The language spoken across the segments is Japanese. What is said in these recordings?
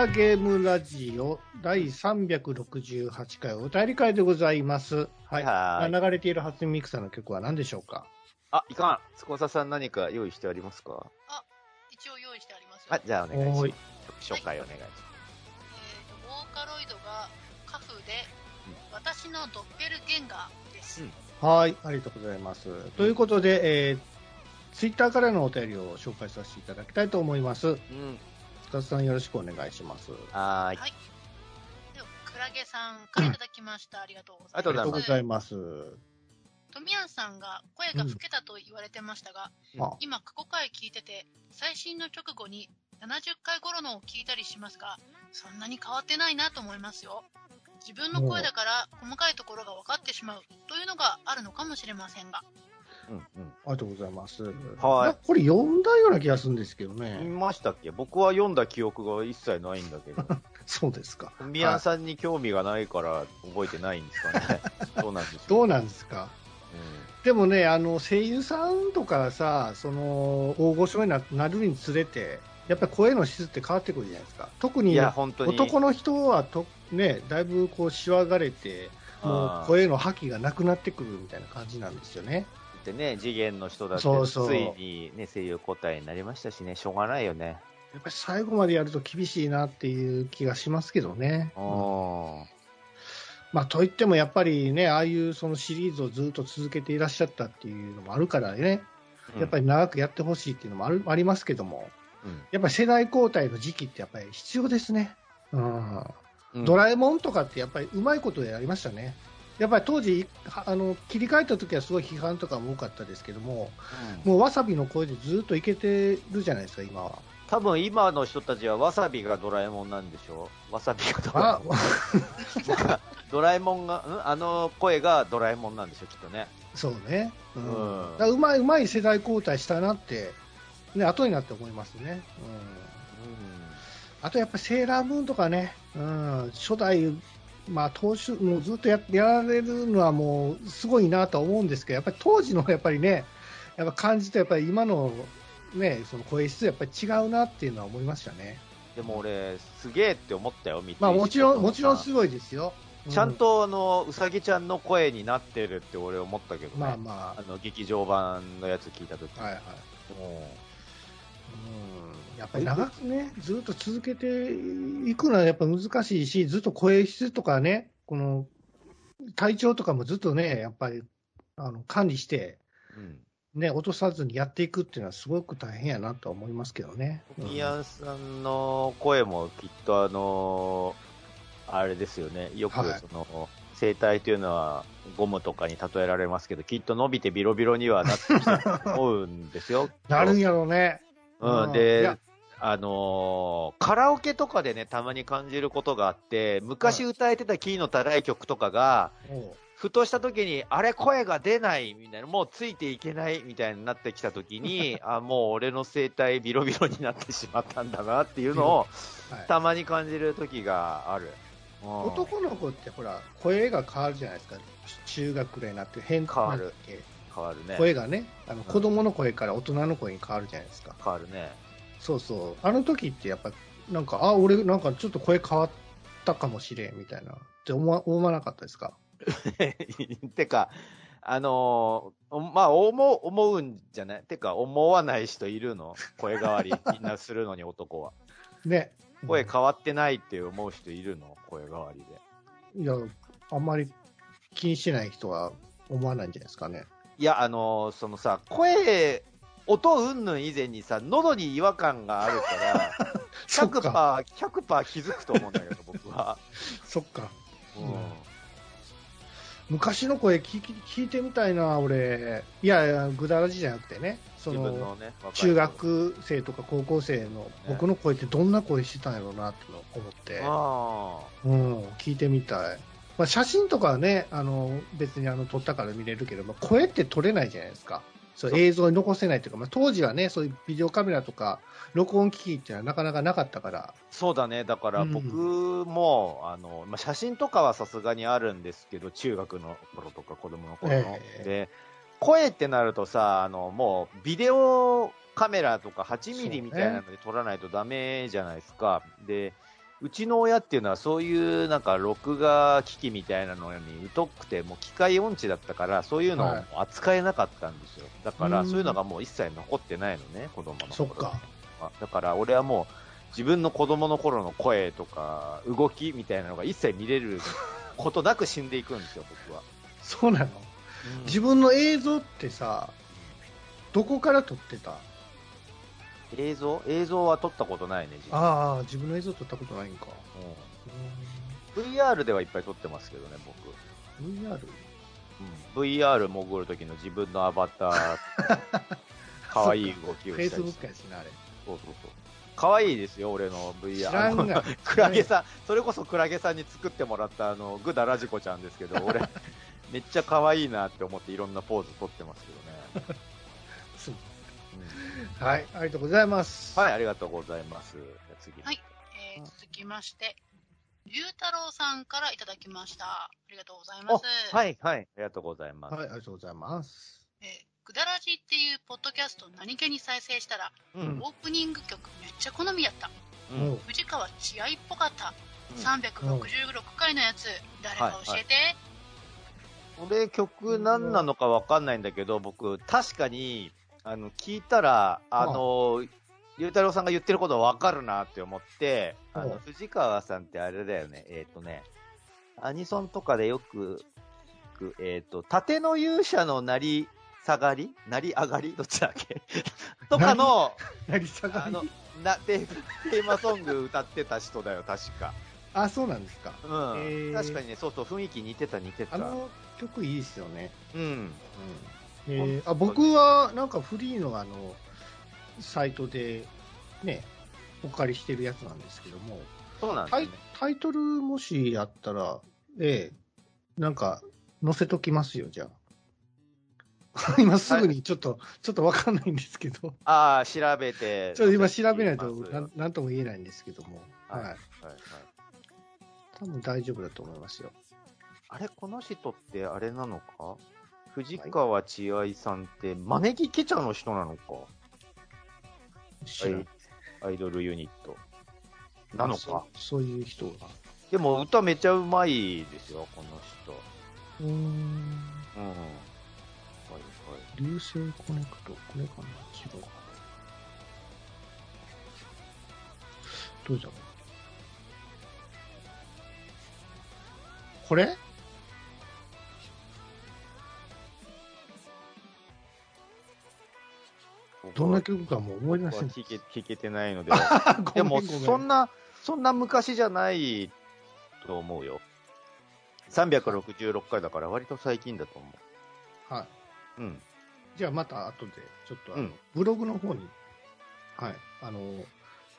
グラゲームラジオ第368回お便り会でございます。はい。はい流れている初音ミクさんの曲は何でしょうか？あ、いかん。スコサさん何か用意してありますか？一応用意してありますよ。あ、じゃあお願いします紹介お願いします。えーと、ボーカロイドがカフで、私のドッペルゲンガーです。うんはい。ありがとうございます。ということで、えー、ツイッターからのお便りを紹介させていただきたいと思います。うん。塚さんよろしくお願いします。はーい。はい。では、クラゲさんからいただきました。ありがとうございます。ありがとうございますありがとうございます。トミヤンさんが声が老けたと言われてましたが、あ今過去回聞いてて、最新の直後に70回頃のを聞いたりしますが、そんなに変わってないなと思いますよ。自分の声だから細かいところが分かってしまうというのがあるのかもしれませんが、うんありがとうございます。はいやこれ読んだような気がするんですけどうん。見ね。ましたっけ？僕は読んだ記憶が一切ないんだけど。そうですか。ミヤンさんに興味がないから覚えてないんですかね。どうなんでしょう。どうなんですか？うでもね、あの声優さんとかさ、その大御所にななるにつれて、やっぱり声の質って変わってくるじゃないですか。特ん。にいや、本当に。男の人はと、ね、だいぶこうしわがれて、もう声の覇気がなくなってくるみたいな感じなんですよね。ってね、次元の人だって、そうそうついにね、声優交代になりましたしね、しょうがないよね。やっぱり最後までやると厳しいなっていう気がしますけどね。うん。まあ、といってもやっぱりね、ああいうそのシリーズをずっと続けていらっしゃったっていうのもあるからね、やっぱり、り長くやってほしいっていうのもあるありますけども、うんやっぱり世代交代の時期ってやっぱり必要ですね。うん。うんドラえもんとかってやっぱりうまいことやりましたね。やっぱり当時、はあの切り替えた時はすごい批判とかも多かったですけども、うんもうわさびの声でずっといけてるじゃないですか、今は。多分今の人たちはわさびがドラえもんなんでしょわさびがドラあえもん。ドラえもんが、ん？あの声がドラえもんなんでしょきっとね。そうね。うん。うんだうまい、うまい世代交代したなって、ね、後になって思いますね。うん。あとやっぱりセーラームーンとかね、うん、初代、まあ、当主、もうずっとややられるのはもうすごいなとは思うんですけど、やっぱり当時のやっぱりね、やっぱ感じとやっぱり今のね、その声質やっぱり違うなっていうのは思いましたね。でも俺、すげえって思ったよ。まあもちろん、もちろんすごいですよ。うちゃん、とあの、うさぎちゃんの声になってるって俺思ったけどね。まあまあの、劇場版のやつ聞いたとき。あ、はいはい。うんうんやっぱり長くね、ずっと続けていくのはやっぱ難しいし、ずっと声質とかね、この体調とかもずっとね、やっぱりあの管理して、うん。ね、落とさずにやっていくっていうのはすごく大変やなとは思いますけどね。ミヤンさんの声もきっとあのあれですよね。よくはいその、声帯というのはゴムとかに例えられますけど、きっと伸びてビロビロにはなってきたと思うんですよ。なるんやろうね。うん、いでや、あのーカラオケとかでね、たまに感じることがあって、昔歌えてたキーの高い曲とかが、ふとした時に、あれ声が出ないみたいな、もうついていけないみたいになってきた時に、あ、もう俺の声帯ビロビロになってしまったんだなっていうのを、はいたまに感じる時がある。うん男の子ってほら、声が変わるじゃないですか。中学ぐらいになって変変わるなんだっけ変わるね。声がね、あの子供の声から大人の声に変わるじゃないですか。変わるね。そうそう。あの時ってやっぱ、なんか、あ、俺なんかちょっと声変わったかもしれんみたいな。って思わ思わなかったですか？てか、あのーまあ、思う、思うんじゃない？てか、思わない人いるの？声変わり、みんなするのに男は。ね。声変わってないって思う人いるの？声変わりで。いや、あんまり気にしてない人は思わないんじゃないですかね。いや、あのーそのさ、声、音云々以前にさ、喉に違和感があるから、そっか。100%、100%気づくと思うんだけど、僕は。そっか。うんうん昔の声聞き聞いてみたいな、俺。いやいや、ぐだらじじゃなくてね。そ自分の、のね、若い中学生とか高校生の僕の声ってどんな声してたんやろうなって思って。あうん、聞いてみたい。まあ、写真とかはね、あの、別にあの、撮ったから見れるけど、まあ、声って撮れないじゃないですか。そう映像に残せないというか、まあ、当時はね、そういうビデオカメラとか、録音機器っていうのはなかなかなかったから、そうだね。だからうん僕も、あの、まあ、写真とかはさすがにあるんですけど、中学の頃とか子供の頃の。ええで、声ってなるとさ、あの、もう、ビデオカメラとか8ミリみたいなので撮らないとダメじゃないですか。で、うちの親っていうのはそういうなんか録画機器みたいなのに疎くて、もう機械音痴だったから、そういうのを扱えなかったんですよ。だからそういうのがもう一切残ってないのね、子供の頃そだから俺はもう自分の子供の頃の声とか動きみたいなのが一切見れることなく死んでいくんですよ、僕は。そうなの。自分の映像ってさ、どこから撮ってた？映像？映像は撮ったことないね、実はああ、自分の映像撮ったことないんか。うん VR ではいっぱい撮ってますけどね、僕。うん VR? うん、VR 潜る時の自分のアバター、可愛い動きをしたりして。やしな、あれ。そうそうそう。可愛いですよ、俺の VR。知らんがあの クラゲさん、それこそクラゲさんに作ってもらったあの、グダラジコちゃんですけど、俺、めっちゃ可愛いなって思っていろんなポーズ撮ってますけどね。はい、ありがとうございます。はい、ありがとうございます。じゃあ次。はいえー続きまして、龍太郎さんからいただきました。ありがとうございます。おはい、はい、ありがとうございます。はい、ありがとうございます。えーくだらじっていうポッドキャスト何気に再生したら、うんオープニング曲めっちゃ好みやった。うもう、藤川千愛っぽかった。うん366回のやつ、誰か教えて。これ曲何なのかわかんないんだけど、僕、確かに、あの、聞いたら、あの、ゆうたろうさんが言ってることわかるなって思って、あのうん、藤川さんってあれだよね、えっ、とね、アニソンとかでよくえっ、と、縦の勇者のなり下がり？なり上がり？どっちだっけ？とかの、成り下がり？あの、な、テーテーマソング歌ってた人だよ、確か。あ、そうなんですか。うん。確かにね、そうそう、雰囲気似てた似てた。あの曲いいですよね。うん。うんえーあ僕はなんかフリーのあのサイトでね、お借りしてるやつなんですけども、タイそうなんですね。タイトルもしやったら、ええなんか載せときますよ、じゃあ。今すぐにちょっと、ちょっとわかんないんですけど、ああ、調べて。ちょっと今調べないとなんなんとも言えないんですけども、はい。はいはい多分大丈夫だと思いますよ。あれ、この人ってあれなのか？藤川千愛さんって、招きケチャの人なのか知らんアイドルユニット。なのそかそういう人が。でも歌めちゃうまいですよ、この人。うーん。うん。はいはい。流星コネクト、これかな違うかなどうじゃこれ？どんな曲かもう思い出せない。聞け聞けてないので。ごでも、そんな、そんな昔じゃないと思うよ。366回だから割と最近だと思はい。う。うん。じゃあまた後で、ちょっとあの、うんブログの方に、はい、あの、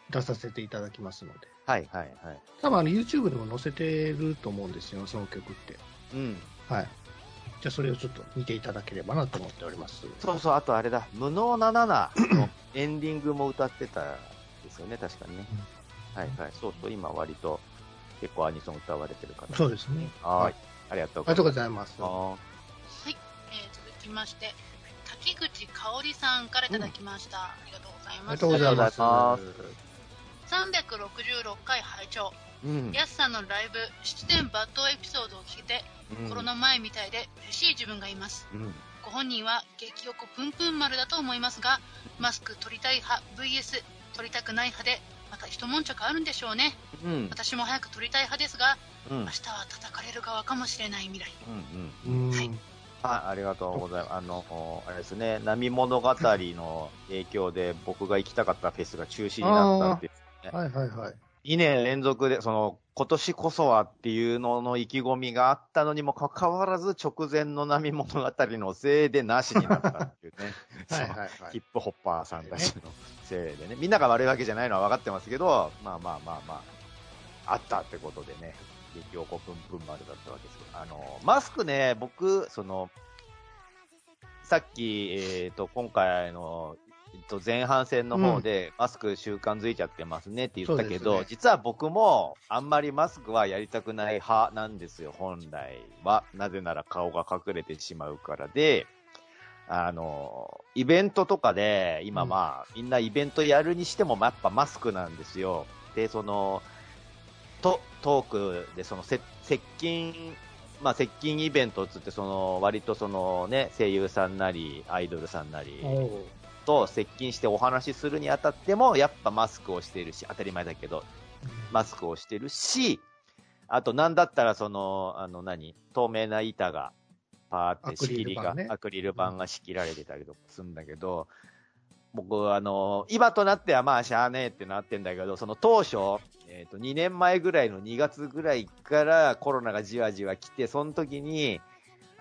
出させていただきますので。はいはいはい。多分あの YouTube でも載せてると思うんですよ、その曲って。うん。はい。じゃあそれをちょっと見ていただければなと思っております。そうそう、あとあれだ、無能な7の エンディングも歌ってたですよね、確かにね。はいはい。そうそう、今割と結構アニソン歌われてる方。そうですね。はい。ありがとうありがとうごございます。ざいまえー続きまして、滝口香織さんからいただきました。ありがとうございます。ありがとうございます。ありがとう366回拝聴。す。うん。やすさんのライブ、出演抜刀エピソードを聞けて、うんコロナ前みたいで嬉しい自分がいます。うん。ご本人は激横ぷんぷん丸だと思いますが、マスク取りたい派 VS 取りたくない派で、また一悶着あるんでしょうね。うん。私も早く取りたい派ですが、うん。明日は叩かれる側かもしれない未来。うん。うん。うん。はいはい、ありがとうございます。あの、あれですね、波物語の影響で僕が行きたかったフェスが中止になったんです。はいはいはい。2年連続で、その、今年こそはっていうのの意気込みがあったのにもかかわらず、直前の波物語のせいでなしになったっていうね。はいはいはい。ヒップホッパーさんたちのせいでね。みんなが悪いわけじゃないのは分かってますけど、まあまあまあまあ、あったってことでね、激おこぷんぷん丸だったわけですけど、あの、マスクね、僕、その、さっき、えっ、と、今回の、と、前半戦の方で、マスク習慣づいちゃってますねって言ったけど、ね。実は僕も、あんまりマスクはやりたくない派なんですよ、本来は。なぜなら顔が隠れてしまうからで、あの、イベントとかで、今まあ、みんなイベントやるにしても、やっぱマスクなんですよ。で、その、と、トークで、その、せ接近、まあ、接近イベントっつって、その、割とそのね、声優さんなり、アイドルさんなり、と接近してお話しするにあたっても、やっぱマスクをしているし、当たり前だけど、マスクをしてるし、あと、なんだったら、その、あの何、透明な板が、パーって仕切りが、アクリル板ね。アクリル板が仕切られてたりとかするんだけど、僕、あの、今となってはまあ、しゃあねえってなってんだけど、その当初、えっ、と、2年前ぐらいの2月ぐらいからコロナがじわじわ来て、その時に、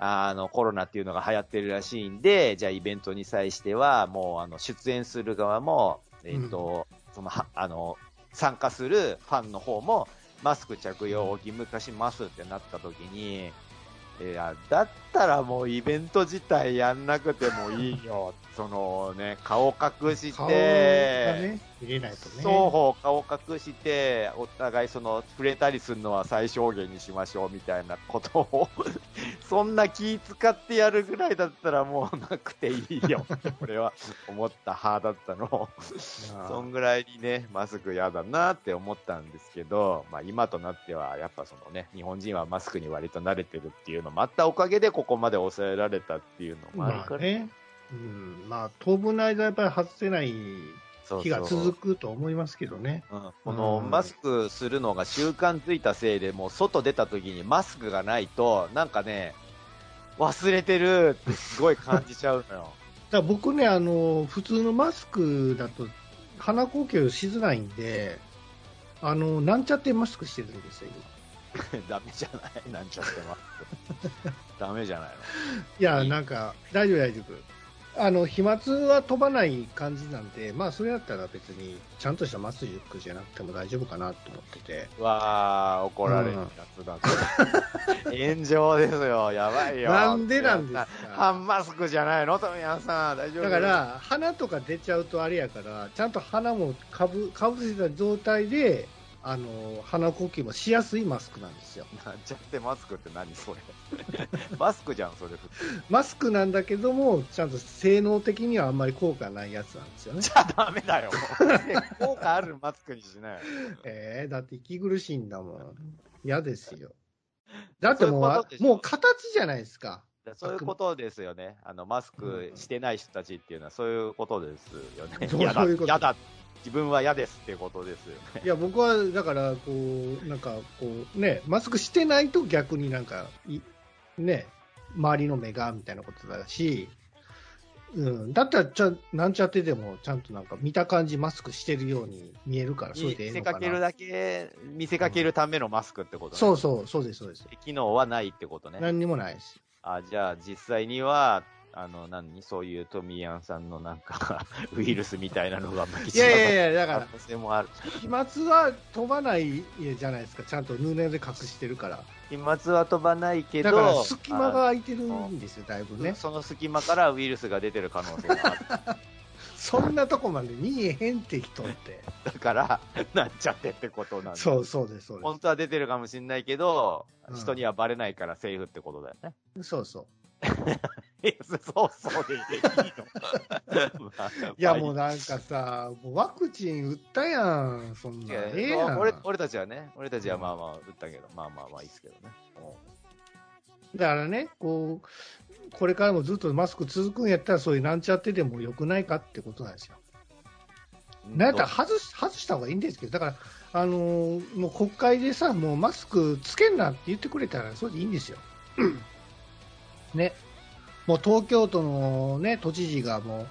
あの、コロナっていうのが流行ってるらしいんで、じゃあイベントに際しては、もう、あの、出演する側も、えっ、と、その、は、あの、参加するファンの方も、マスク着用を義務化しますってなった時に、いや、だったらもうイベント自体やんなくてもいいよ。そのね、顔隠して、れないとね。双方顔隠して、お互いその触れたりするのは最小限にしましょうみたいなことを、そんな気使ってやるぐらいだったらもうなくていいよ 俺は思った派だったの。まあそんぐらいにね、マスク嫌だなって思ったんですけど、まあ今となっては、やっぱそのね、日本人はマスクに割と慣れてるっていうのもあったおかげでここまで抑えられたっていうのもあるから、まあね。うん、まあ、当分の間やっぱり外せない日が続くと思いますけどね。うんこのうんマスクするのが習慣ついたせいで、もう外出た時にマスクがないと、なんかね、忘れてるってすごい感じちゃうのよ。だ僕ね、あの、普通のマスクだと鼻呼吸しづらいんで、あの、なんちゃってマスクしてるんですよ、今。ダメじゃない？なんちゃってます。ダメじゃないの？いや、なんか、大丈夫、大丈夫。あの、飛沫は飛ばない感じなんで、まあ、それだったら別に、ちゃんとしたマスクじゃなくても大丈夫かなと思ってて。うわー、怒られるやつだ、これ炎上ですよ、やばいよ。なんでなんですか？半マスクじゃないの富山さん、大丈夫だから、鼻とか出ちゃうとあれやから、ちゃんと鼻もかぶかぶせた状態で、あの、鼻呼吸もしやすいマスクなんですよ。なんちゃってマスクって何それ。マスクじゃん、それ。マスクなんだけども、ちゃんと性能的にはあんまり効果ないやつなんですよね。じゃあダメだよ。効果あるマスクにしない。えー、だって息苦しいんだもん。嫌ですよ。だってもう、そういうもう形じゃないですか。そういうことですよね。あの、マスクしてない人たちっていうのはそういうことですよね。嫌ういうこと嫌だ。自分は嫌ですってことですよね。いや、僕は、だから、こう、なんか、こう、ね、マスクしてないと逆になんか、いね、周りの目が、みたいなことだし、うん、だったらちゃ、なんちゃってでも、ちゃんとなんか、見た感じマスクしてるように見えるから、それ見でええのかな。せかけるだけ、見せかけるためのマスクってことね。そうそう、そうです、そうです。機能はないってことね。何にもないです。あ、じゃあ実際には、あの、何？そういうトミヤンさんのなんか、ウイルスみたいなのが巻きいやいやいや、や、だから、可能性もある。飛沫は飛ばないじゃないですか、ちゃんと布で隠してるから。飛沫は飛ばないけど、だから、隙間が空いてるんですよ、だいぶね。あその隙間からウイルスが出てる可能性がある。そんなとこまで見えへんって人って。だから、なっちゃってってことなんだ。そうそうです、そう本当は出てるかもしれないけど、うん人にはバレないからセーフってことだよね。です。そうそう。いやそうそうでいいの。まあいや、まあもうなんかさ、もうワクチン打ったやん、そんいな。やええやん。俺俺たちはね、俺たちはまあまあ打ったけど、まあまあまあいいですけどね。だからね、こう、これからもずっとマスク続くんやったら、そういうなんちゃってでもよくないかってことなんですよ。なんやったら外し外した方がいいんですけど、だから、あのーもう国会でさ、もうマスクつけんなって言ってくれたら、それでいいんですよ。ね。もう東京都のね、都知事がも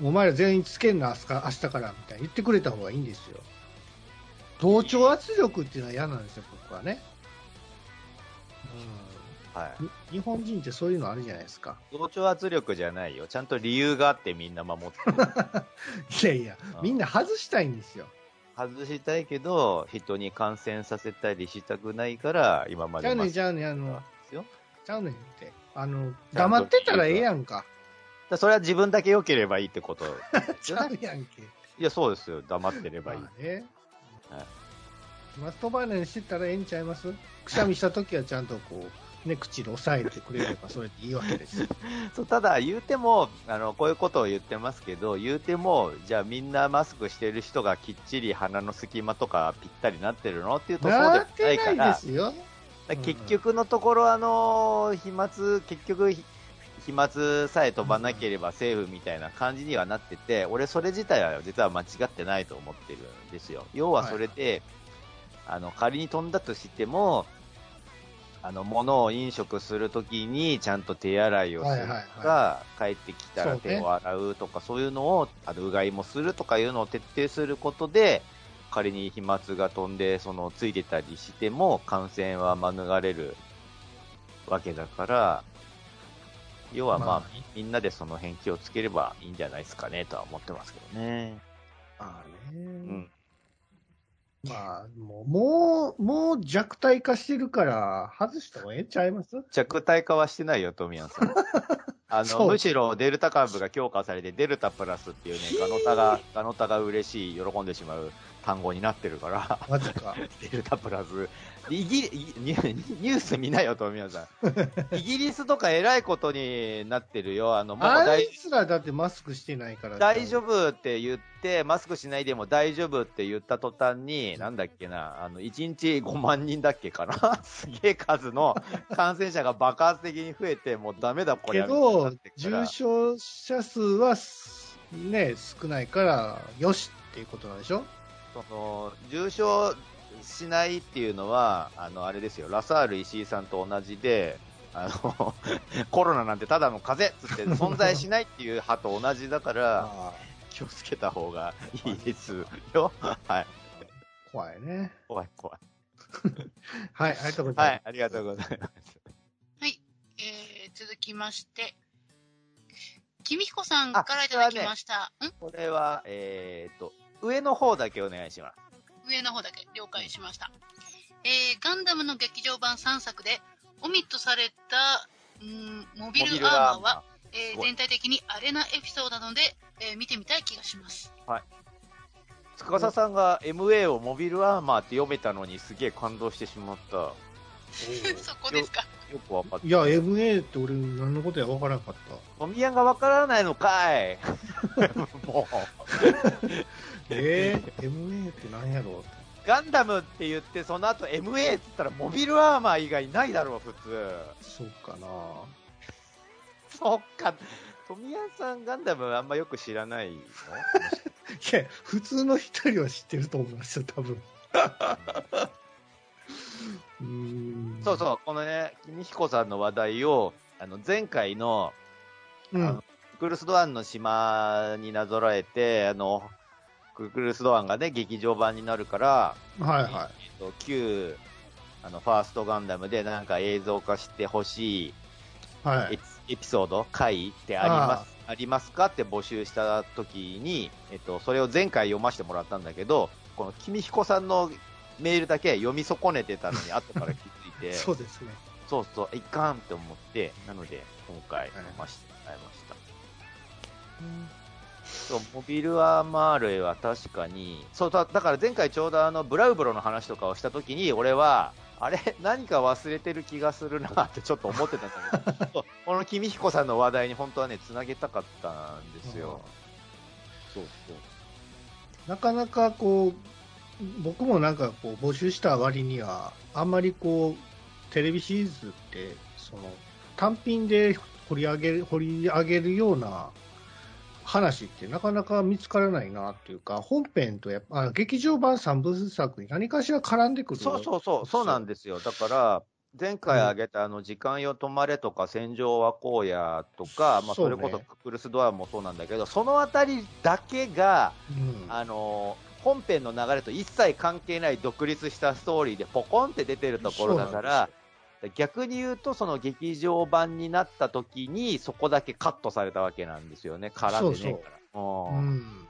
う、お前ら全員つけんな、明日からみたいに言ってくれた方がいいんですよ。同調圧力っていうのは嫌なんですよ、僕はね。はい。うん、日本人ってそういうのあるじゃないですか。同調圧力じゃないよ。ちゃんと理由があってみんな守ってる。いやいや、みんな外したいんですよ。外したいけど、人に感染させたりしたくないから、今まちゃうねん、ちゃうねん、あの。ちゃうねんって。あの、黙ってたらええやんか。だそれは自分だけ良ければいいってことです ちよね。ゃうやんけ。いや、そうですよ。黙ってればいい。まあね。はいマストバーナーにしてたらええんちゃいます？くしゃみしたときはちゃんとこう、ね、口で抑えてくれればそれでいいわけです。そうただ、言うてもあの、こういうことを言ってますけど、言うても、じゃあみんなマスクしてる人がきっちり鼻の隙間とかぴったりなってるのっていうと、そうでもなっないからてないで、すよ。結局のところ、あの飛沫結局、ひ飛沫さえ飛ばなければセーフみたいな感じにはなってて、俺、それ自体は実は間違ってないと思ってるんですよ。要はそれで、あの仮に飛んだとしても、あの物を飲食するときにちゃんと手洗いをするとか、はいはい帰ってきたら手を洗うとか、そういうのを、あのうがいもするとかいうのを徹底することで、仮に飛沫が飛んで、そのついてたりしても、感染は免れるわけだから、要はまあ、まあみみんなでその辺気をつければいいんじゃないですかねとは思ってますけどね。まあね。うん。まあ、もう、もう、もう弱体化してるから、外した方がええんちゃいます？弱体化はしてないよ、富谷さん。あの、むしろデルタ株が強化されて、デルタプラスっていうね、ガノタが、ガノタが嬉しい、喜んでしまう単語になってるから、マジか。デルタプラス。イギリニュニュース見なよ、富谷さん。イギリスとか偉いことになってるよ。あの、もうあ大いつらだってマスクしてないから。大丈夫って言って、マスクしないでも大丈夫って言った途端に、なんだっけな、あの、1日5万人だっけかな すげえ数の感染者が爆発的に増えて、もうダメだ、これけど重症者数はすね、少ないから、よしっていうことなんでしょ？その、重症しないっていうのは、あの、あれですよ、ラサール石井さんと同じで、あの、コロナなんてただの風邪っつって 存在しないっていう派と同じだから、あ気をつけた方がいいですよ。はい。怖いね。怖い怖い。はい、ありがとうございはい、ありがとうございます。はい。えー、続きまして、きみひこさんからいただきました。ん？これは、えー、と、上の方だけお願いします。上の方だけ了解しました。えー、ガンダムの劇場版3作で、オミットされた、んーモビルアーマーは、えーすごい全体的にアレなエピソードなので、えー見てみたい気がします。司さんが MA をモビルアーマーって読めたのにすげえ感動してしまった。よ そこですか。くわかった。いや、MA って俺何のことや分からなかった。トミヤンがわからないのかい もう。えー、MA って何やろうガンダムって言って、その後 MA って言ったらモビルアーマー以外ないだろう、普通。そうかな。そっか。トミヤンさんガンダムあんまよく知らないの？いや、普通の人よりは知ってると思いますよ、多分。うーん。そうそう、このね、君彦さんの話題を、あの、前回の、う。うん。クルスドアンの島になぞらえて、あの、クルスドアンがね、劇場版になるから、はいはえっと、旧、あの、ファーストガンダムでなんか映像化してほしいい。はい。エピソード、回ってありますありますかって募集した時に、えっと、それを前回読ませてもらったんだけど、この君彦さんのメールだけ読み損ねてたのに 後から気づいて、そうですね。そうそう、いかんって思って、なので、今回読ませてもらいました。そう、モビルアーマー類は確かに、そうだ、だから前回ちょうどあの、ブラウブロの話とかをしたときに、俺は、あれ何か忘れてる気がするなってちょっと思ってたんだけど、この君彦さんの話題に本当はね、つなげたかったんですよ。そうそう。なかなかこう、僕もなんかこう募集した割には、あんまりこう、テレビシリーズって、その、単品で掘り上げる、掘り上げるような話ってなかなか見つからないなっていうか、本編とやっぱ、あ劇場版3部作に何かしら絡んでくる。そうそうそう、そうなんですよ。だから、前回挙げたあの、時間よ止まれとか、戦場は荒野とか、まあ、それこそククルスドアもそうなんだけど、そのあたりだけが、うんあのー本編の流れと一切関係ない独立したストーリーでポコンって出てるところだから、逆に言うと、その劇場版になった時に、そこだけカットされたわけなんですよね、絡んでねえから。ううんん。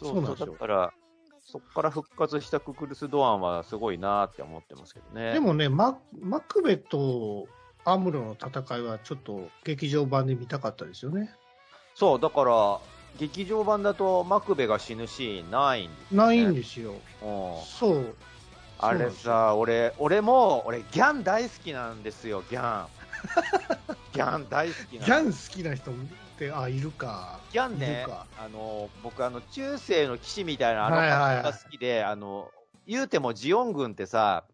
そうそうだから、そこから復活したククルス・ドアンはすごいなって思ってますけどね。でもね、ママクベとアムロの戦いはちょっと劇場版で見たかったですよね。そう、だから、劇場版だとマクベが死ぬシーンないんですよ、ね。ないんですよ。うんそう。あれさ、俺、俺も、俺、ギャン大好きなんですよ、ギャン。ギャン大好きなギャン好きな人って、あ、いるか。ギャンいねあの、僕、あの、中世の騎士みたいなあのが好きで、あの、言うてもジオン軍ってさ、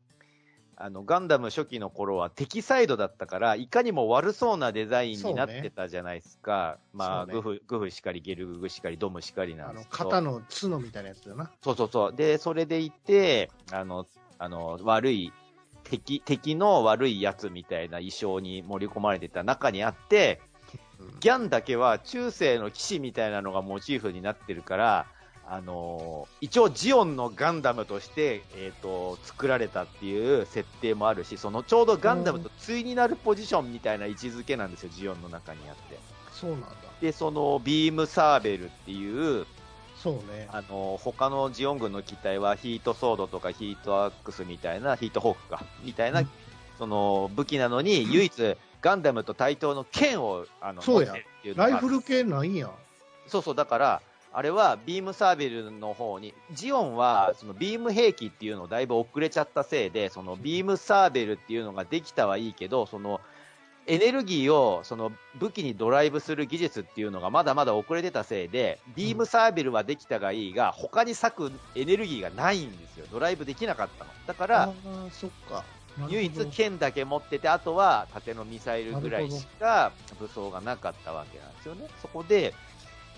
あの、ガンダム初期の頃は敵サイドだったから、いかにも悪そうなデザインになってたじゃないですか。まあ、ねグフ、グフしかり、ゲルググしかり、ドムしかりなんあのですけど。肩の角みたいなやつだな。そうそうそう。で、それでいて、あの、あの、悪い、敵、敵の悪いやつみたいな衣装に盛り込まれてた中にあって、ギャンだけは中世の騎士みたいなのがモチーフになってるから、あのー一応ジオンのガンダムとして、えっ、と、作られたっていう設定もあるし、そのちょうどガンダムと対になるポジションみたいな位置づけなんですよ、ジオンの中にあって。そうなんだ。で、そのビームサーベルっていう、そうね。あの、他のジオン軍の機体はヒートソードとかヒートアックスみたいな、ヒートホークか、みたいな、うんその武器なのに、唯一ガンダムと対等の剣を、あの、そうやライフル系ないんや。そうそう、だから、あれはビームサーベルの方に、ジオンはそのビーム兵器っていうのをだいぶ遅れちゃったせいで、そのビームサーベルっていうのができたはいいけど、そのエネルギーをその武器にドライブする技術っていうのがまだまだ遅れてたせいで、ビームサーベルはできたがいいが、他に割くエネルギーがないんですよ。ドライブできなかったの。だから、そっか。唯一剣だけ持ってて、あとは縦のミサイルぐらいしか武装がなかったわけなんですよね。そこで、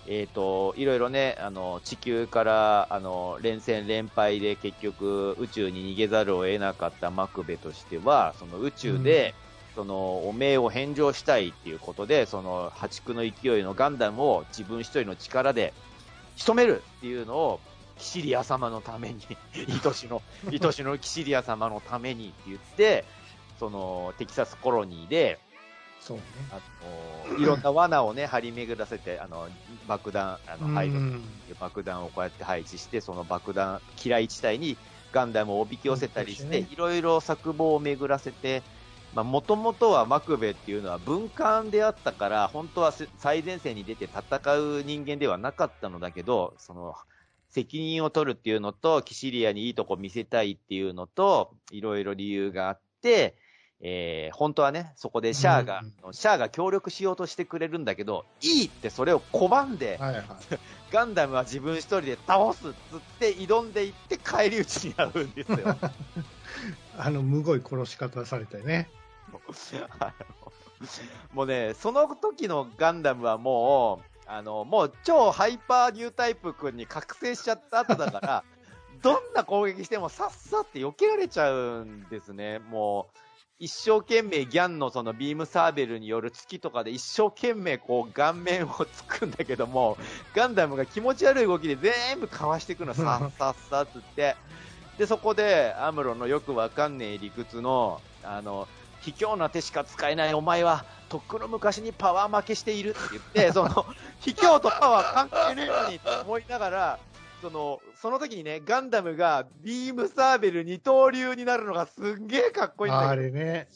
えっ、と、いろいろね、あの、地球から、あの、連戦連敗で結局宇宙に逃げざるを得なかったマクベとしては、その宇宙で、その、お命を返上したいっていうことで、その、破竹の勢いのガンダムを自分一人の力で仕留めるっていうのを、キシリア様のために、愛しの、愛しのキシリア様のためにって言って、その、テキサスコロニーで、そうね。あの、いろんな罠をね、張り巡らせて、あの、爆弾、あの、配慮うん爆弾をこうやって配置して、その爆弾、嫌い地帯にガンダムをおびき寄せたりして、うんいろいろ策謀を巡らせて、まあ、もともとはマクベっていうのは文官であったから、本当はせ最前線に出て戦う人間ではなかったのだけど、その、責任を取るっていうのと、キシリアにいいとこ見せたいっていうのと、いろいろ理由があって、えー本当はね、そこでシャアが、シャアが協力しようとしてくれるんだけど、いいってそれを拒んで、はいはい。ガンダムは自分一人で倒すっつって挑んでいって返り討ちに遭うんですよ。あの、むごい殺し方されてね。もうね、その時のガンダムはもう、あの、もう超ハイパーニュータイプ君に覚醒しちゃった後だから、どんな攻撃してもさっさって避けられちゃうんですね。もう、一生懸命ギャンのそのビームサーベルによる突きとかで一生懸命こう顔面をつくんだけども、ガンダムが気持ち悪い動きで全部かわしていくの、さっさっさっつって。で、そこでアムロのよくわかんねえ理屈の、あの、卑怯な手しか使えないお前は、とっくの昔にパワー負けしているって言って、その、卑怯とパワー関係ねえのにって思いながら、その、その時にね、ガンダムがビームサーベル二刀流になるのがすんげえかっこいいんだあけど、れね。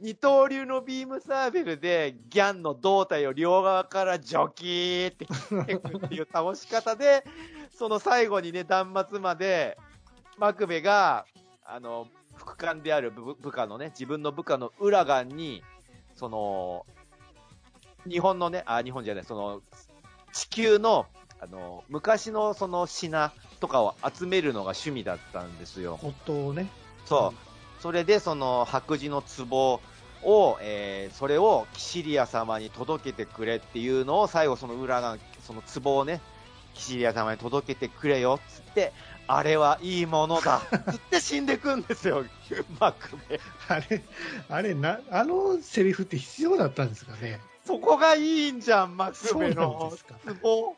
二刀流のビームサーベルでギャンの胴体を両側からジョキーって切っていくっていう倒し方で、その最後にね、断末まで、マクベが、あの、副官である部部下のね、自分の部下のウラガンに、その、日本のね、あ、日本じゃない、その、地球の、あの、昔のその品とかを集めるのが趣味だったんですよ。夫をね。そう。それで、その、白磁の壺を、えーそれをキシリア様に届けてくれっていうのを、最後その裏が、その壺をね、キシリア様に届けてくれよ、つって、あれはいいものだ、つって死んでくんですよ、マクベ。あれ、あれな、あのセリフって必要だったんですかね？そこがいいんじゃん、マクベのですか。壺。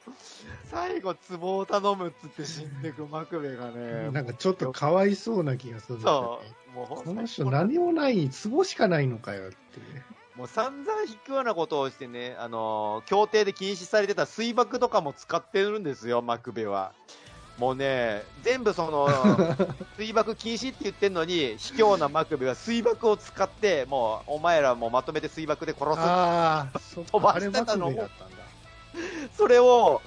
最後、壺を頼むっつって死んでくマクベがね。なんかちょっとかわいそうな気がするね。そう。もうこの人何もない、ツボしかないのかよってね。もう散々引くようなことをしてね、あのー協定で禁止されてた水爆とかも使ってるんですよ、マクベは。もうね、全部その、水爆禁止って言ってんのに、卑怯なマクベは水爆を使って、もう、お前らもまとめて水爆で殺す。飛ばしてたのマクベだったんだ。それを、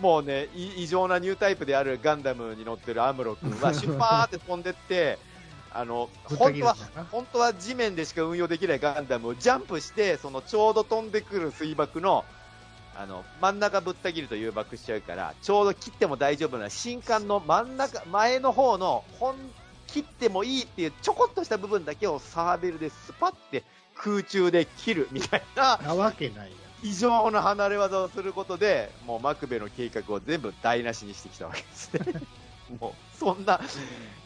もうね、い異常なニュータイプであるガンダムに乗ってるアムロ君は、シュパーって飛んでって、あの、本当は本当は地面でしか運用できないガンダムをジャンプして、そのちょうど飛んでくる水爆の、あの、真ん中ぶった切ると誘爆しちゃうから、ちょうど切っても大丈夫な新艦の真ん中、前の方の、ほん、切ってもいいっていうちょこっとした部分だけをサーベルでスパって空中で切るみたいな、なわけないや異常な離れ技をすることで、もうマクベの計画を全部台無しにしてきたわけですね。もう、そんな、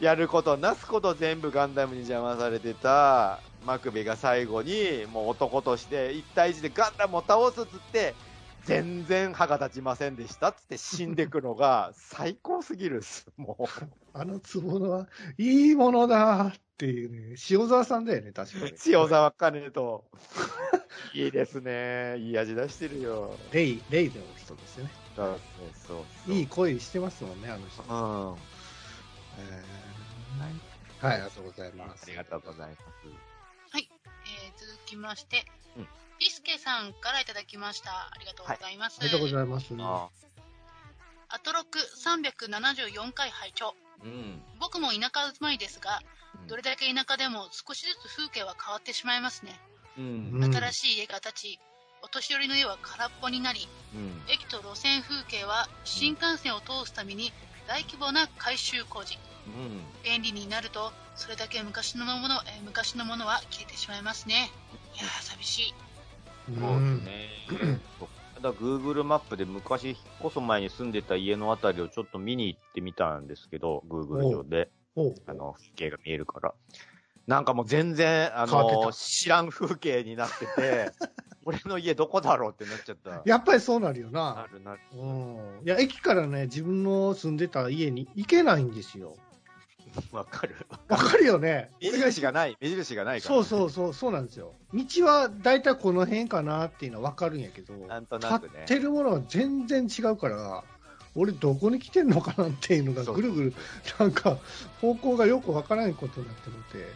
やることなすこと全部ガンダムに邪魔されてたマクベが最後に、もう男として一対一でガンダムを倒すっつって、全然歯が立ちませんでしたっつって死んでくのが最高すぎるっす。もあのつぼのはいいものだっていうね、塩沢さんだよね、確かにう、。塩沢兼と。いいですね。いい味出してるよ。レイ、レイの人ですよね。そうそうそう。いい声してますもんね、あの人。うん。えーはい、ありがとうございます。ありがとうございます。えー続きまして、うんピスケさんからいただきました。ありがとうございます。ありがとうございます。あアトロク374回拝聴うん。僕も田舎住まいですが、どれだけ田舎でも少しずつ風景は変わってしまいますね。うん。うん新しい家が建ち、お年寄りの家は空っぽになり、うん。駅と路線風景は新幹線を通すために大規模な改修工事。うん。便利になると、それだけ昔のもの、えー昔のものは消えてしまいますね。いやー、寂しい。うんそうですね。だから Google マップで昔引っ越す前に住んでた家のあたりをちょっと見に行ってみたんですけど、Google 上で、あの、風景が見えるから。なんかもう全然、あの、知らん風景になってて、俺の家どこだろうってなっちゃった。やっぱりそうなるよなな。るなる。うん。いや、駅からね、自分の住んでた家に行けないんですよ。わかる。わかるよね。目印がない、目印がないから。そうそうそう、そうなんですよ。道は大体この辺かなっていうのはわかるんやけど、なんとなくね買ってるものは全然違うから、俺どこに来てんのかなっていうのがぐるぐる、なんか方向がよくわからないことになってるので、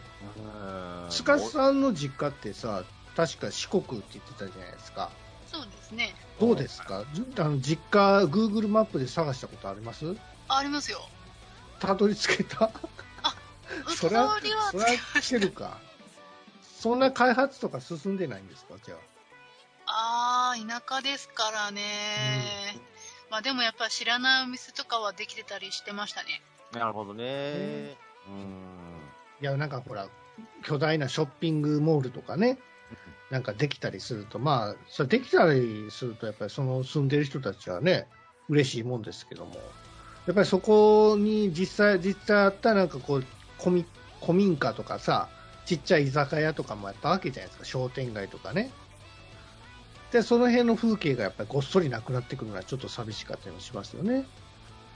うんスカさんの実家ってさ、確か四国って言ってたじゃないですか。そうですね。どうですか？ずあの実家、Google マップで探したことあります？あありますよ。たどり着けた それは通りはそれは来てるか。そんな開発とか進んでないんですか？じゃあ。あー、田舎ですからね。まあでもやっぱ知らないお店とかはできてたりしてましたね。なるほどね。ねうん。いや、なんかほら、巨大なショッピングモールとかね、なんかできたりすると、まあ、それできたりすると、やっぱりその住んでる人たちはね、嬉しいもんですけども、やっぱりそこに実際、実際あったなんかこう、古民古民家とかさ、ちっちゃい居酒屋とかもあったわけじゃないですか、商店街とかね。で、その辺の風景がやっぱりごっそりなくなってくるのはちょっと寂しかったりもしますよね。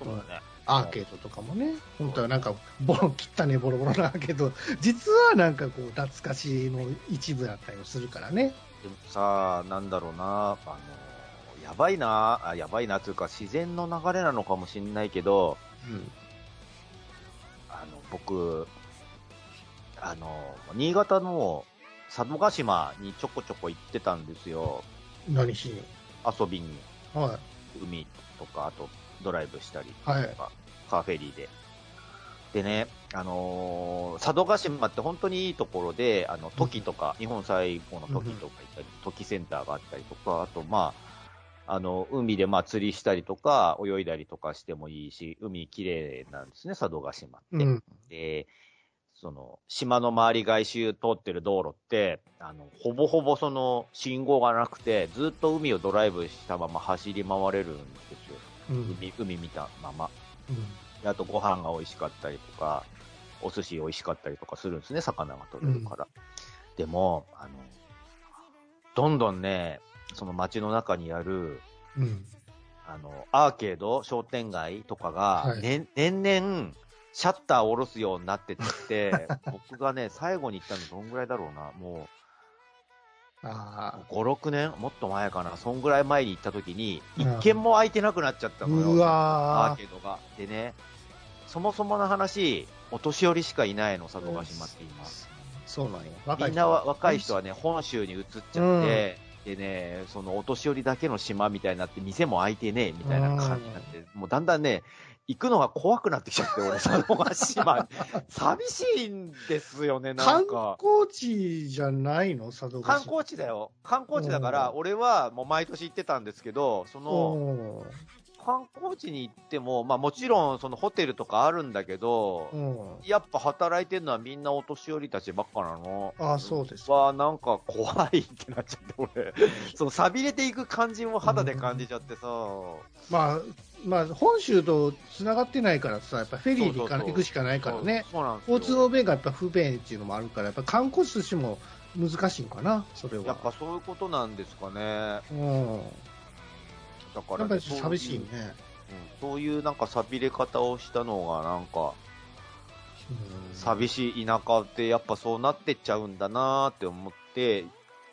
そうだね。アーケードとかもね、本当はなんか、ボロ、切ったね、ボロボロなアーケード、実はなんかこう、懐かしの一部だったりもするからね。でもさ、なんだろうな、あの、やばいな、あやばいなというか、自然の流れなのかもしれないけど、あの、僕、あの、新潟の佐渡島にちょこちょこ行ってたんですよ。うん。何しに？遊びに、は海とか、あとドライブしたりい。はいと。か、カーフェリーで。でね、あのー佐渡島って本当にいいところで、あの、時とか、日本最後の時とか行ったり、時センターがあったりとか、あと、まあ、あの、海でまあ釣りしたりとか、泳いだりとかしてもいいし、海綺麗なんですね、佐渡島って。うん。で、その、島の周り外周通ってる道路って、あの、ほぼほぼその、信号がなくて、ずっと海をドライブしたまま走り回れるんですよ。うん。海、海見たまま。うんであとご飯が美味しかったりとか、お寿司美味しかったりとかするんですね、魚が取れるから。でも、あの、どんどんね、その街の中にある、うん。あの、アーケード、商店街とかが、はいね年々、シャッターを下ろすようになってって、僕がね、最後に行ったのどんぐらいだろうな、もあう、5、6年？もっと前かな、そんぐらい前に行った時に、うん一軒も空いてなくなっちゃったあ。のよ。うアわーケードが。でね、そもそもの話、お年寄りしかいないの、佐渡島って今。そうなんや。みんなは若い人はね、本州に移っちゃって、でね、そのお年寄りだけの島みたいになって、店も開いてねえみたいな感じになって、もうだんだんね、行くのが怖くなってきちゃって、俺、佐渡島。寂しいんですよね、な観んか。光地じゃないの？佐渡島。観光地だよ。観光地だから、うん俺はもう毎年行ってたんですけど、その、観光地に行っても、まあもちろんそのホテルとかあるんだけど、うん。やっぱ働いてるのはみんなお年寄りたちばっかなの。あそうですは、なんか怖いってなっちゃって、俺。その錆びれていく感じも肌で感じちゃってさ。まあ、まあ、本州と繋がってないからさ、やっぱフェリーで行くしかないからね。交通の便がやっぱ不便っていうのもあるから、やっぱ観光地としても難しいんかな、それは。やっぱそういうことなんですかね。うん。だから、やっぱり寂しいね。うんそういうなんか錆びれ方をしたのがなんかうん寂しい田舎ってやっぱそうなってっちゃうんだなーって思って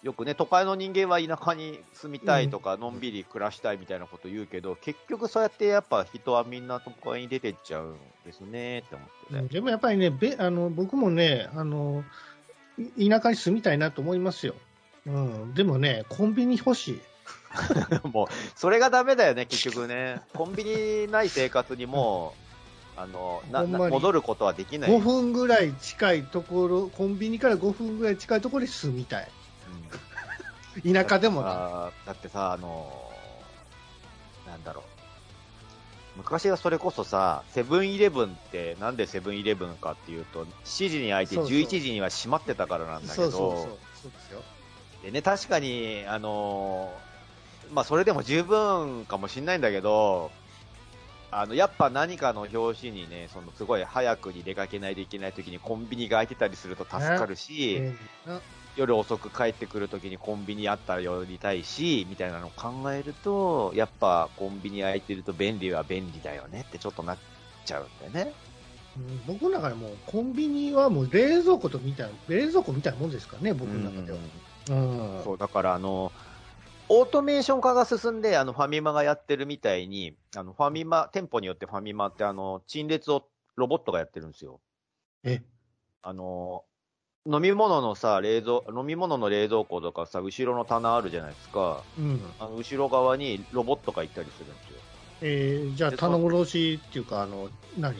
よくね都会の人間は田舎に住みたいとか、のんびり暮らしたいみたいなこと言うけど結局そうやってやっぱ人はみんな都会に出てっちゃうんですねって思ってね、うんでもやっぱりね、べあの僕もねあの、い田舎に住みたいなと思いますよ。うん、でもね、コンビニ欲しい。もうそれがダメだよね結局ねコンビニない生活にもうあのなほんまにな戻ることはできない、5分ぐらい近いところ、コンビニから5分ぐらい近いところに住みたい。うん田舎でもな。あーだってさ、あのーなんだろう。昔はそれこそさ、セブンイレブンってなんでセブンイレブンかっていうと、7時に開いてそうそう11時には閉まってたからなんだけど、そうそうそう。そうですよ。でね、確かに、あのーまあ、それでも十分かもしれないんだけど、あの、やっぱ何かの表紙にね、そのすごい早くに出かけないといけない時にコンビニが開いてたりすると助かるし、夜遅く帰ってくるときにコンビニあったら寄りたいし、みたいなのを考えると、やっぱコンビニ空いてると便利は便利だよねってちょっとなっちゃうんだよね。うん僕の中でもうコンビニはもう冷蔵庫とみたいな、冷蔵庫みたいなもんですからね、僕の中では。うん。そう、だからあの、オートメーション化が進んで、あの、ファミマがやってるみたいに、あの、ファミマ、店舗によってファミマってあの、陳列をロボットがやってるんですよ。え、あの、飲み物のさ、冷蔵、飲み物の冷蔵庫とかさ、後ろの棚あるじゃないですか。うん。あの、後ろ側にロボットが行ったりするんですよ。えーじゃあ、で棚卸しっていうか、あの、何？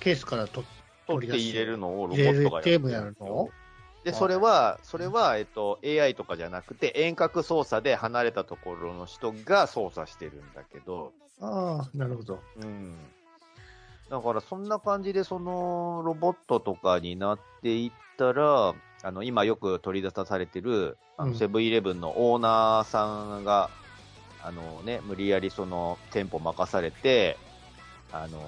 ケースからと取って入れるのをロボットがやってるんてもやるの？で、それは、それは、えっと、AI とかじゃなくて、遠隔操作で離れたところの人が操作してるんだけど、ああ、なるほど。うん。だから、そんな感じで、その、ロボットとかになっていったら、あの、今よく取り出されてる、あの、うんセブンイレブンのオーナーさんが、あのね、無理やりその、店舗任されて、あの、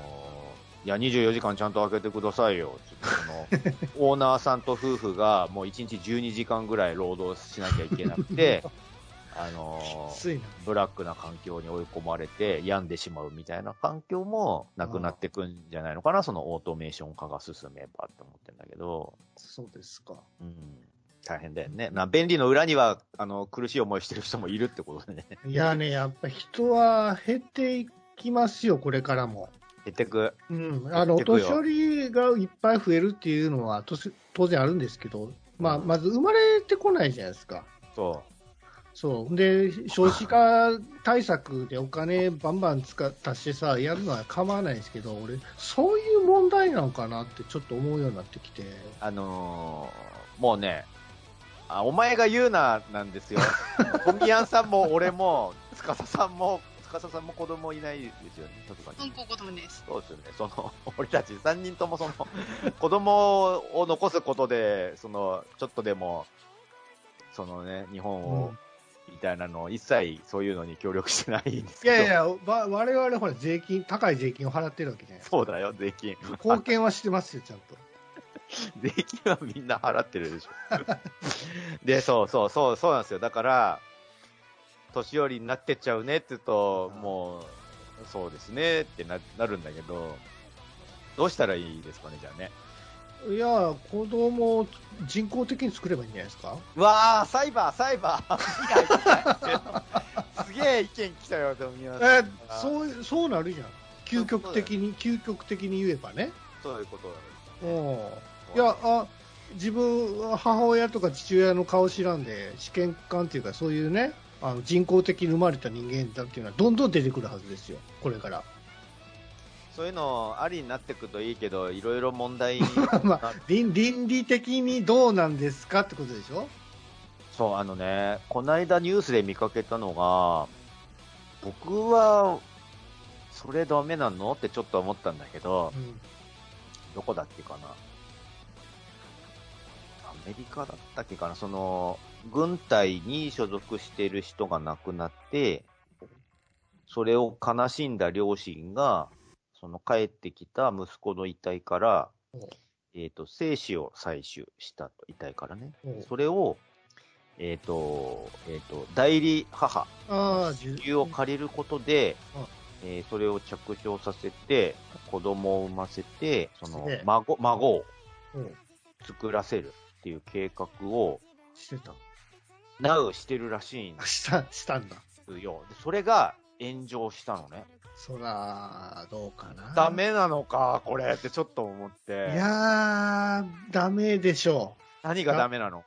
いや、24時間ちゃんと開けてくださいよ、ってその、オーナーさんと夫婦が、もう1日12時間ぐらい労働しなきゃいけなくて、あの。ブラックな環境に追い込まれて病んでしまうみたいな環境もなくなってくんじゃないのかな、そのオートメーション化が進めばって思ってるんだけど、そうですか。うん、大変だよね。な便利の裏にはあの苦しい思いしてる人もいるってことでね。いやね、やっぱ人は減っていきますよ、これからも。減ってく。うん、あのお年寄りがいっぱい増えるっていうのは当然あるんですけど、まあ、うんまず生まれてこないじゃないですか。そそうで少子化対策でお金バンバン使っ足してさ、やるのは構わないんですけど、俺、そういう問題なのかなってちょっと思うようになってきて、う。あのーもうね、あ、お前が言うな、なんですよ。コミヤンさんも俺も、司さんも、司さんも子供いないですよね、さすがにうんこ子供です。そうですよね。その、俺たち3人ともその、子供を残すことで、その、ちょっとでも、そのね、日本を、うんみたいなのを一切そういうのに協力してないんですいけど。やいや、わ我々ほら、税金、高い税金を払ってるわけじゃないですか。そうだよ、税金。貢献はしてますよ、ちゃんと。税金はみんな払ってるでしょ。で、そうそうそう、そうなんですよ。だから、年寄りになってっちゃうねって言うと、うんもう、そうですねってななるんだけど、どうしたらいいですかね、じゃあね。いや、子供を人工的に作ればいいんじゃないですか？うわあ、サイバー、サイバー。すげえ意見来たよ、でも皆えさん。そうそうなるじゃん。究極的に、究極的に言えばね。そういうことだうんいや、あ、自分は母親とか父親の顔知らんで試験官っていうかそういうねあの人工的に生まれた人間だっていうのはどんどん出てくるはずですよ。これから。そういうのありになってくといいけど、いろいろ問題 まあ倫倫理的にどうなんですかってことでしょ？そう、あのね、この間ニュースで見かけたのが、僕は、それダメなの？ってちょっと思ったんだけど、うん。どこだっけかな？アメリカだったっけかな？その、軍隊に所属している人が亡くなって、それを悲しんだ両親が、その帰ってきた息子の遺体からお、えっ、と、精子を採取したと、遺体からね。お。それを、えっ、と、えっ、と、代理母子宮を借りることでうん、えーそれを着床させて、子供を産ませて、その孫、孫をうん。作らせるっていう計画を、してた。ナウしてるらしいんで したしたんだ。すよ。でそれが炎上したのね。そらどうかな。ダメなのか、これってちょっと思って。いやーダメでしょ何がダメなの？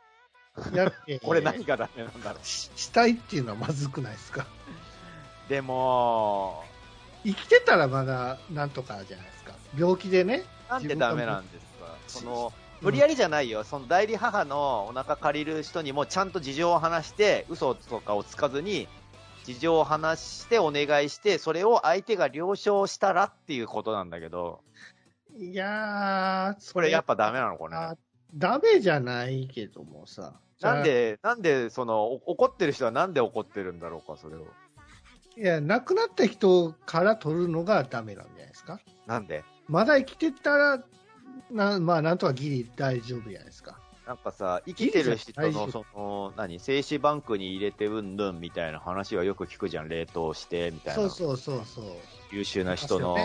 うや これ何がダメなんだろう？ししたいっていうのはまずくないですか？でも、生きてたらまだなんとかじゃないですか。病気でねなんでダメなんですか？自その、うん無理やりじゃないよ。その代理母のお腹借りる人にもちゃんと事情を話して、嘘とかをつかずに、事情を話してお願いして、それを相手が了承したらっていうことなんだけど、いやーこれやっぱダメなのこれ。あダメじゃないけどもさなんで、なんで、その、お怒ってる人はなんで怒ってるんだろうか、それを。いや亡くなった人から取るのがダメなんじゃないですか？なんで？まだ生きてたらなまあなんとかギリ大丈夫じゃないですか。なんかさ、生きてる人の、夫その、何、精子バンクに入れてうんぬんみたいな話はよく聞くじゃん、冷凍して、みたいな。そうそうそうそう。優秀な人の、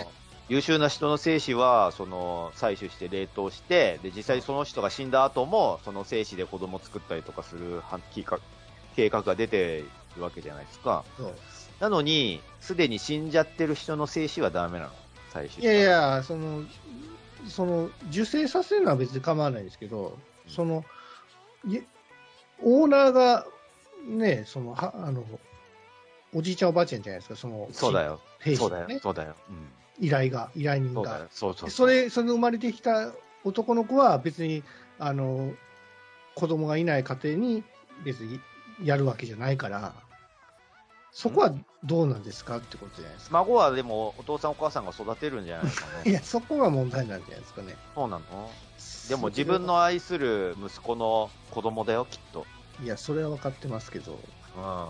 優秀な人の精子は、その、採取して冷凍して、で、実際その人が死んだ後も、その精子で子供作ったりとかするは計画計画が出てるわけじゃないですか。そう。なのに、すでに死んじゃってる人の精子はダメなの？採取いやいやそのその受精させるのは別に構わないですけどそのいオーナーがねそのはあのおじいちゃんおばあちゃんじゃないですかそのそうだよ。兵士そうだよのね。そうだよ。うん。依頼が依頼人がそう。そうそう。それそれで生まれてきた男の子は別にあの子供がいない家庭に別にやるわけじゃないからそこはどうなんですかってことじゃないですか。孫はでも、お父さんお母さんが育てるんじゃないですかね。いや、そこが問題なんじゃないですかね。そうなの？でも自分の愛する息子の子供だよ、きっと。いや、それは分かってますけど。うん。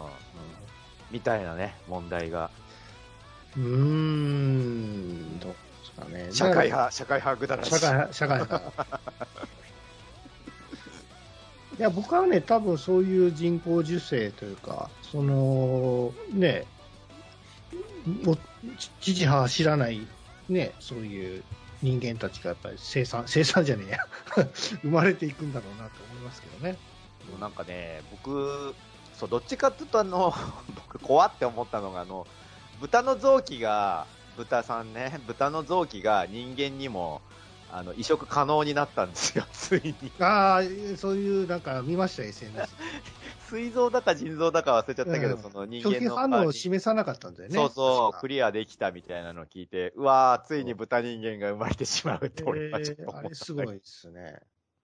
みたいなね、問題が。うーん、どうですかね。社会派、社会派ぐだらしい。社会派、社会派。いや、僕はね、多分そういう人工授精というか、その、ね、お父母知らない、ね、そういう人間たちがやっぱり生産、生産じゃねえや、生まれていくんだろうなと思いますけどね。もうなんかね、僕、そう、どっちかっていうと、あの、僕、怖って思ったのが、あの、豚の臓器が、豚さんね、豚の臓器が人間にも、あの、移植可能になったんですよ、ついに。ああ、そういう、なんか見ました、SNS。膵臓だか腎臓だか忘れちゃったけど、うんその人拒否間の。反応を示さなかったんだよね。そうそう、クリアできたみたいなのを聞いて、うわー、ついに豚人間が生まれてしまうって俺はちょっとえーあ思ったんだけど、れすごいですね。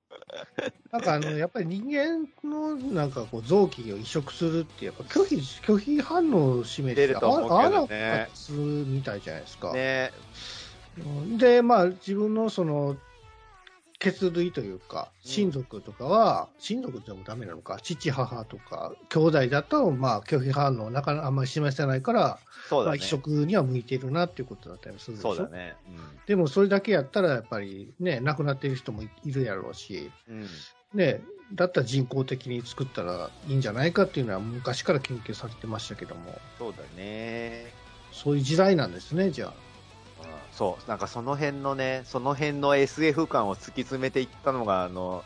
なんかあの、やっぱり人間のなんかこう臓器を移植するって、やっぱ拒否、拒否反応を示して、出ると思うけどねああなかするみたいじゃないですか。ねうんで、まあ自分のその、血類というか、うん親族とかは、親族でもダメなのか、父、母とか、兄弟だと、まあ拒否反応をなかなかあんまり示せないから、まあ、そうだね。移植には向いてるなっていうことだったりするでしょ？そうだね。でもそれだけやったら、やっぱりね、亡くなっている人もいいるやろうし、うん。うん。ね、だったら人工的に作ったらいいんじゃないかっていうのは昔から研究されてましたけども、そうだね。そういう時代なんですね、じゃあ。うんそう、なんかその辺のね、その辺の SF 感を突き詰めていったのが、あの、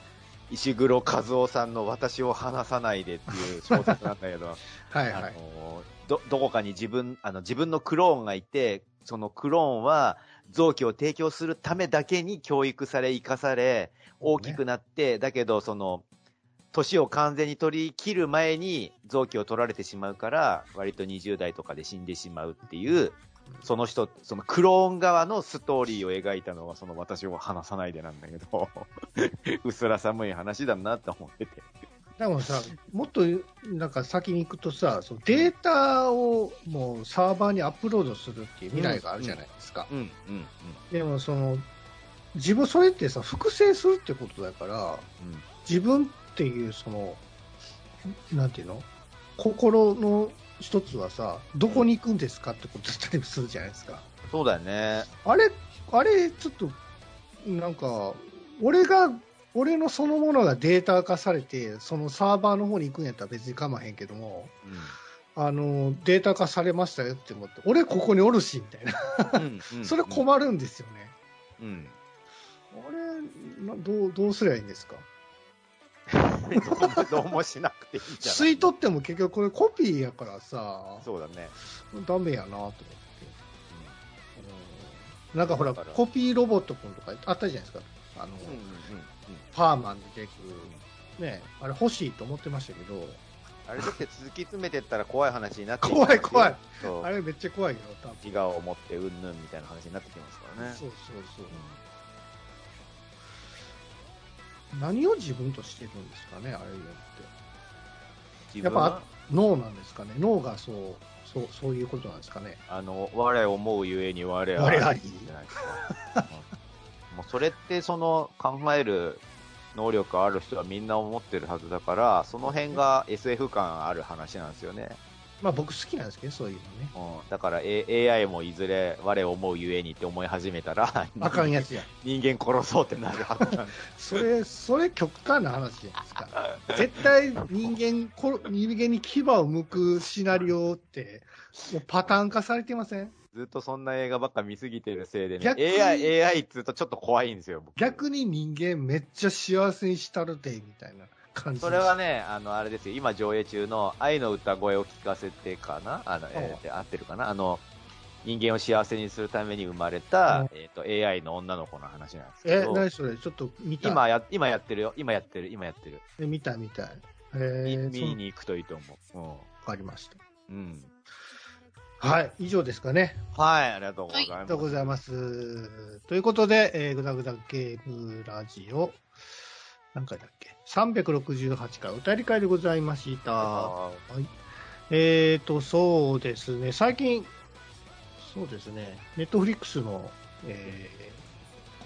石黒和夫さんの私を離さないでっていう 小説なんだけど、はいはい。あのど、どこかに自分、あの、自分のクローンがいて、そのクローンは臓器を提供するためだけに教育され、生かされ、大きくなって、だけどその、年を完全に取り切る前に臓器を取られてしまうから、割と20代とかで死んでしまうっていう、その人、そのクローン側のストーリーを描いたのが、その私を話さないでなんだけど、うすら寒い話だなって思ってて。でもさ、もっとなんか先に行くとさ、そのデータをもうサーバーにアップロードするっていう未来があるじゃないですか。うん、うん、でもその、自分それってさ、複製するってことだから、うん。自分っていうその、なんていうの？心の一つはさ、どこに行くんですかってことだったりするじゃないですか。そうだよね。あれ、あれ、ちょっと、なんか、俺が、俺のそのものがデータ化されて、そのサーバーの方に行くんやったら別に構わへんけども、あの、データ化されましたよって思って、俺ここにおるし、みたいな。うん。うんそれ困るんですよね。うん。あれ、などう、どうすりゃいいんですか？どうもしなくていいんじゃない吸い取っても結局これコピーやからさ、そうだね。ダメやなと思って。うんなんかほら、コピーロボットくんとかあったじゃないですか。あの、うん。うん。うん。パーマンに出てくる。ね、あれ欲しいと思ってましたけど、あれだって続き詰めてったら怖い話になって怖い怖い。あれめっちゃ怖いよ、多分。自我を持ってうんぬんみたいな話になってきますからね。そうそうそう。何を自分としてるんですかね、あれによって。やっぱ脳なんですかね。脳がそう、そう、そういうことなんですかね。あの、我思うゆえに我ありじゃないですか。うんもうそれってその考える能力ある人はみんな思ってるはずだから、その辺が SF 感ある話なんですよね。まあ僕好きなんですけど、そういうのね。うん、だから、A、AI もいずれ我思うゆえにって思い始めたら、あかんやつや。人間殺そうってなるはず。それ、それ極端な話じゃないですか。絶対人間こ、人間に牙を向くシナリオって、もうパターン化されてません？ずっとそんな映画ばっか見すぎてるせいでね、逆に AI、AI っつうとちょっと怖いんですよ、僕逆に人間めっちゃ幸せにしたるで、みたいな感じ。それはね、あの、あれですよ、今上映中の愛の歌声を聞かせてかな？あの、えー合ってるかな？あの、人間を幸せにするために生まれた、えっ、と、AI の女の子の話なんですけえ、ど、何それ？ちょっと見た今や、今やってるよ、今やってる、今やってる。え見た見たい。え見ー、見に行くといいと思わかりました。う。うん。うん。はい、以上ですかね。はい、ありがとうございあります。がとうございます。ということで、えー、ぐだぐだゲームラジオ、何回だっけ ?368 回お便り会でございました。あはい。えーと、そうですね、最近、そうですね、ネットフリックスの、えー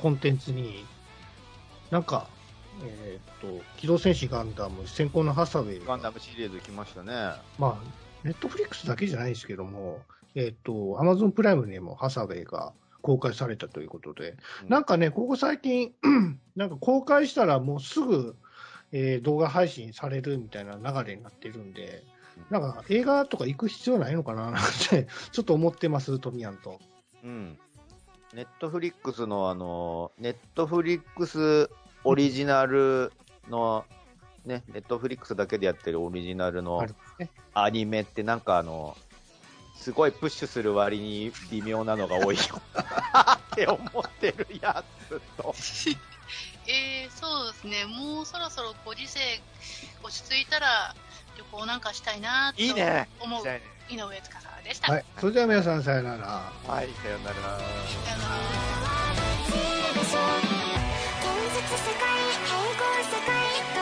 コンテンツに、なんか、えーと、機動戦士ガンダム、先行のハサウェイガンダムシリーズ来ましたね。まあ、ネットフリックスだけじゃないですけども、えっ、と、アマゾンプライムにもハサウェイが公開されたということで、なんかね、ここ最近、なんか公開したらもうすぐ、えー動画配信されるみたいな流れになってるんで、なんか映画とか行く必要ないのかななんて、ちょっと思ってます、トミヤンと。うん。ネットフリックスのあの、ネットフリックスオリジナルの、ね、ネットフリックスだけでやってるオリジナルのアニメってなんかあの、すごいプッシュする割に微妙なのが多いよって思ってるやつと えー、そうですね、もうそろそろご時世落ち着いたら旅行なんかしたいなと思ういい、ね、井上司でした、はい、それでは皆さんさよなら。はい、なら。さよなら。現実世界、平行世界。